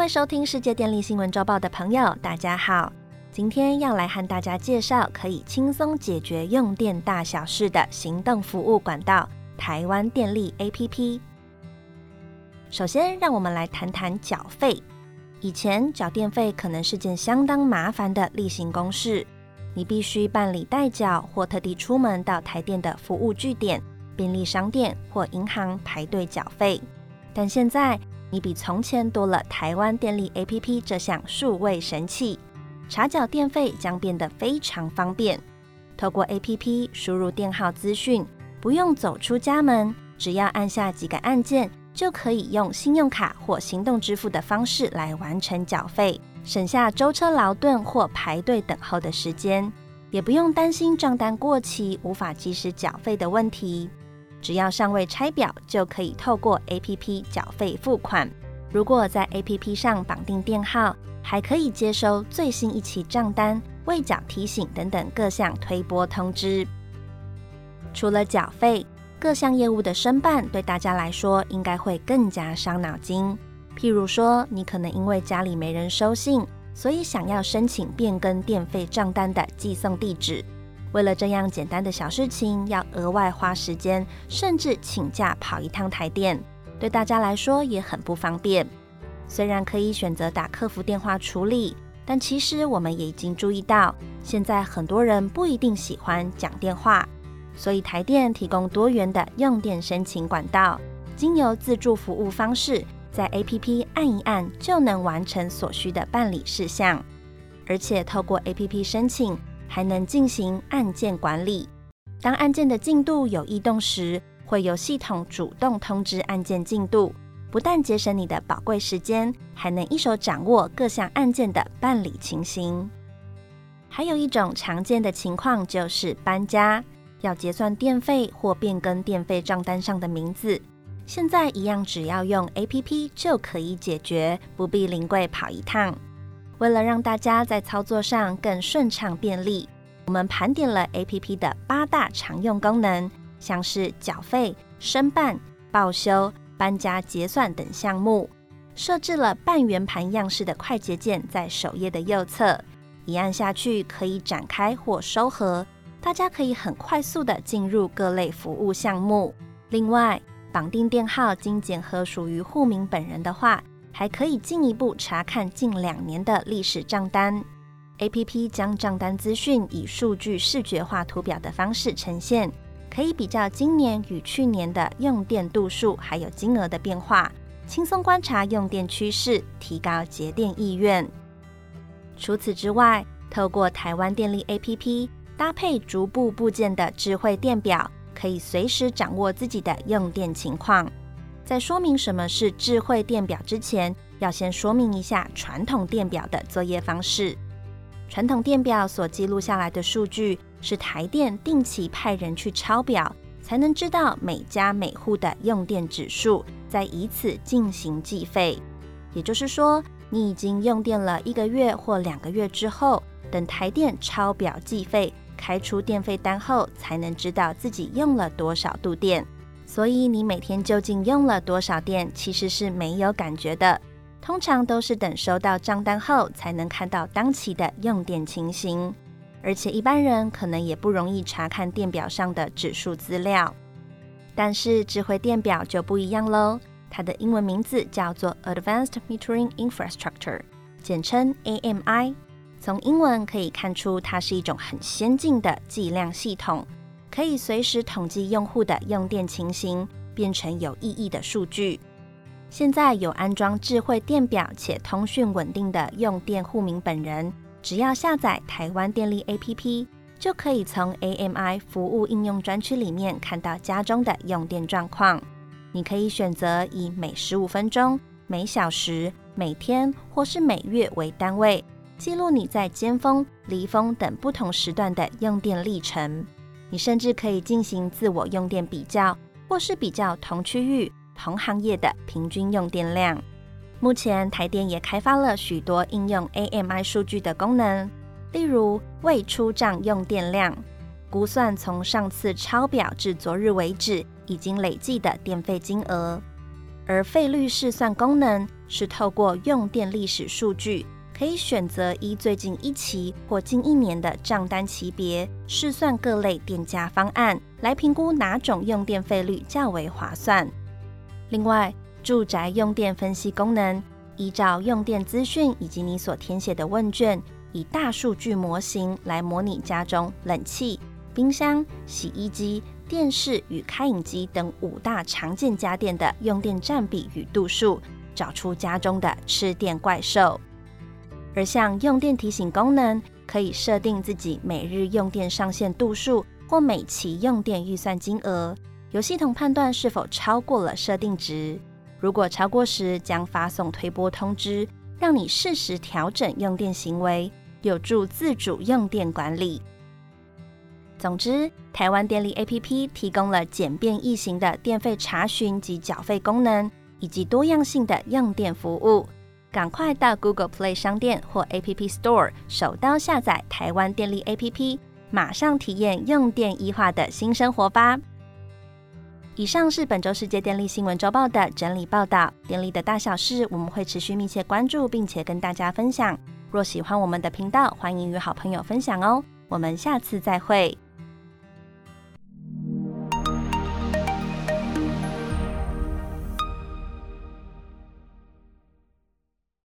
位收听世界电力新闻周报的朋友，大家好。今天要来和大家介绍可以轻松解决用电大小事的行动服务管道——台湾电力 APP。首先，让我们来谈谈缴费。以前缴电费可能是件相当麻烦的例行公事，你必须办理代缴，或特地出门到台电的服务据点、便利商店或银行排队缴费。但现在，你比从前多了台湾电力 APP 这项数位神器。查缴电费将变得非常方便。透过 APP 输入电号资讯，不用走出家门，只要按下几个按键，就可以用信用卡或行动支付的方式来完成缴费，省下舟车劳顿或排队等候的时间，也不用担心账单过期无法及时缴费的问题。只要尚未拆表，就可以透过 APP 缴费付款。如果在 APP 上绑定电号，还可以接收最新一期账单、未缴提醒等等各项推拨通知。除了缴费，各项业务的申办对大家来说应该会更加伤脑筋。譬如说，你可能因为家里没人收信，所以想要申请变更电费账单的寄送地址。为了这样简单的小事情，要额外花时间，甚至请假跑一趟台电，对大家来说也很不方便。虽然可以选择打客服电话处理，但其实我们也已经注意到，现在很多人不一定喜欢讲电话，所以台电提供多元的用电申请管道，经由自助服务方式，在 APP 按一按就能完成所需的办理事项，而且透过 APP 申请还能进行案件管理，当案件的进度有异动时，会由系统主动通知案件进度。不但节省你的宝贵时间，还能一手掌握各项案件的办理情形。还有一种常见的情况就是搬家，要结算电费或变更电费账单上的名字，现在一样只要用 APP 就可以解决，不必临柜跑一趟。为了让大家在操作上更顺畅便利，我们盘点了 APP 的八大常用功能，像是缴费、申办、报修。搬家结算等项目，设置了半圆盘样式的快捷键在首页的右侧，一按下去可以展开或收合，大家可以很快速的进入各类服务项目。另外，绑定电号经检核属于户名本人的话，还可以进一步查看近两年的历史账单。A P P 将账单资讯以数据视觉化图表的方式呈现。可以比较今年与去年的用电度数，还有金额的变化，轻松观察用电趋势，提高节电意愿。除此之外，透过台湾电力 APP 搭配逐步部件的智慧电表，可以随时掌握自己的用电情况。在说明什么是智慧电表之前，要先说明一下传统电表的作业方式。传统电表所记录下来的数据。是台电定期派人去抄表，才能知道每家每户的用电指数，再以此进行计费。也就是说，你已经用电了一个月或两个月之后，等台电抄表计费，开出电费单后，才能知道自己用了多少度电。所以你每天究竟用了多少电，其实是没有感觉的。通常都是等收到账单后，才能看到当期的用电情形。而且一般人可能也不容易查看电表上的指数资料，但是智慧电表就不一样喽。它的英文名字叫做 Advanced Metering Infrastructure，简称 AMI。从英文可以看出，它是一种很先进的计量系统，可以随时统计用户的用电情形，变成有意义的数据。现在有安装智慧电表且通讯稳定的用电户名本人。只要下载台湾电力 APP，就可以从 AMI 服务应用专区里面看到家中的用电状况。你可以选择以每十五分钟、每小时、每天或是每月为单位，记录你在尖峰、离峰等不同时段的用电历程。你甚至可以进行自我用电比较，或是比较同区域、同行业的平均用电量。目前台电也开发了许多应用 AMI 数据的功能，例如未出账用电量，估算从上次抄表至昨日为止已经累计的电费金额，而费率试算功能是透过用电历史数据，可以选择依最近一期或近一年的账单级别试算各类电价方案，来评估哪种用电费率较为划算。另外，住宅用电分析功能依照用电资讯以及你所填写的问卷，以大数据模型来模拟家中冷气、冰箱、洗衣机。电视与开饮机等五大常见家电的用电占比与度数，找出家中的吃电怪兽。而像用电提醒功能，可以设定自己每日用电上限度数或每期用电预算金额，由系统判断是否超过了设定值。如果超过时，将发送推波通知，让你适时调整用电行为，有助自主用电管理。总之，台湾电力 APP 提供了简便易行的电费查询及缴费功能，以及多样性的用电服务。赶快到 Google Play 商店或 App Store 手刀下载台湾电力 APP，马上体验用电一化的新生活吧！以上是本周世界电力新闻周报的整理报道。电力的大小事，我们会持续密切关注，并且跟大家分享。若喜欢我们的频道，欢迎与好朋友分享哦。我们下次再会。